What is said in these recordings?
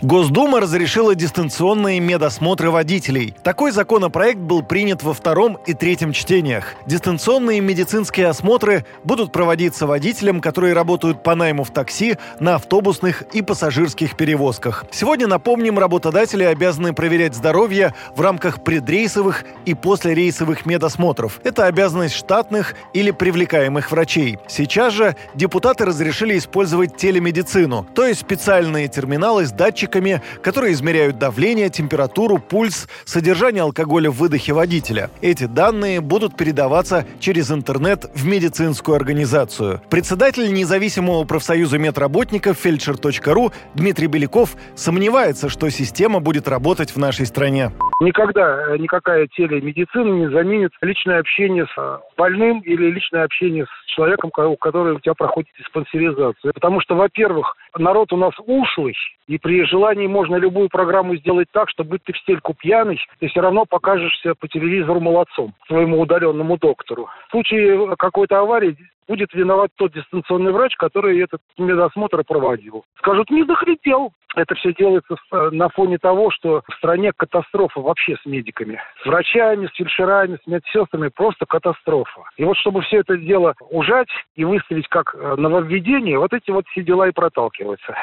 Госдума разрешила дистанционные медосмотры водителей. Такой законопроект был принят во втором и третьем чтениях. Дистанционные медицинские осмотры будут проводиться водителям, которые работают по найму в такси, на автобусных и пассажирских перевозках. Сегодня, напомним, работодатели обязаны проверять здоровье в рамках предрейсовых и послерейсовых медосмотров. Это обязанность штатных или привлекаемых врачей. Сейчас же депутаты разрешили использовать телемедицину, то есть специальные терминалы с датчиками датчиками, которые измеряют давление, температуру, пульс, содержание алкоголя в выдохе водителя. Эти данные будут передаваться через интернет в медицинскую организацию. Председатель независимого профсоюза медработников фельдшер.ру Дмитрий Беляков сомневается, что система будет работать в нашей стране. Никогда э, никакая телемедицина не заменит личное общение с э, больным или личное общение с человеком, у которого у тебя проходит диспансеризацию. Потому что, во-первых, народ у нас ушлый, и при желании можно любую программу сделать так, что быть ты в стельку пьяный, ты все равно покажешься по телевизору молодцом своему удаленному доктору. В случае какой-то аварии будет виноват тот дистанционный врач, который этот медосмотр проводил. Скажут, не захотел. Это все делается э, на фоне того, что в стране катастрофа вообще с медиками. С врачами, с фельдшерами, с медсестрами просто катастрофа. И вот чтобы все это дело ужать и выставить как э, нововведение, вот эти вот все дела и проталкиваются.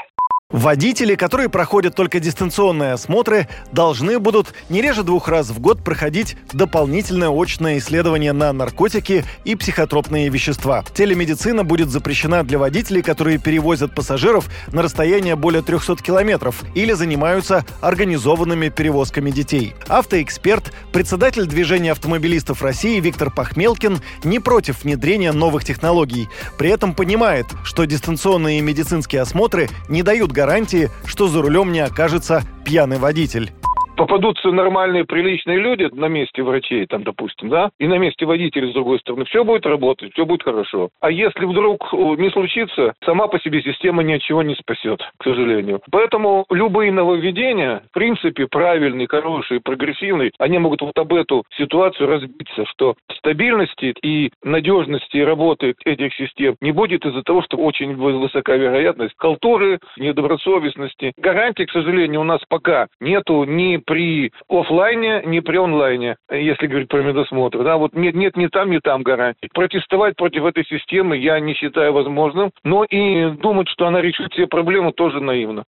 Водители, которые проходят только дистанционные осмотры, должны будут не реже двух раз в год проходить дополнительное очное исследование на наркотики и психотропные вещества. Телемедицина будет запрещена для водителей, которые перевозят пассажиров на расстояние более 300 километров или занимаются организованными перевозками детей. Автоэксперт, председатель движения автомобилистов России Виктор Пахмелкин не против внедрения новых технологий. При этом понимает, что дистанционные медицинские осмотры не дают гарантии что за рулем не окажется пьяный водитель попадутся нормальные, приличные люди на месте врачей, там, допустим, да, и на месте водителей, с другой стороны, все будет работать, все будет хорошо. А если вдруг не случится, сама по себе система ничего не спасет, к сожалению. Поэтому любые нововведения, в принципе, правильные, хорошие, прогрессивные, они могут вот об эту ситуацию разбиться, что стабильности и надежности работы этих систем не будет из-за того, что очень высока вероятность халтуры, недобросовестности. Гарантий, к сожалению, у нас пока нету ни при офлайне, ни при онлайне, если говорить про медосмотр. Да, вот нет, нет ни там, ни там гарантий. Протестовать против этой системы я не считаю возможным, но и думать, что она решит все проблемы, тоже наивно.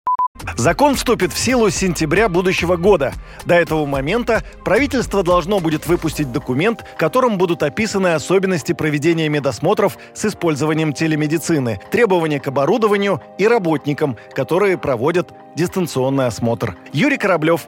Закон вступит в силу с сентября будущего года. До этого момента правительство должно будет выпустить документ, в котором будут описаны особенности проведения медосмотров с использованием телемедицины, требования к оборудованию и работникам, которые проводят дистанционный осмотр. Юрий Кораблев,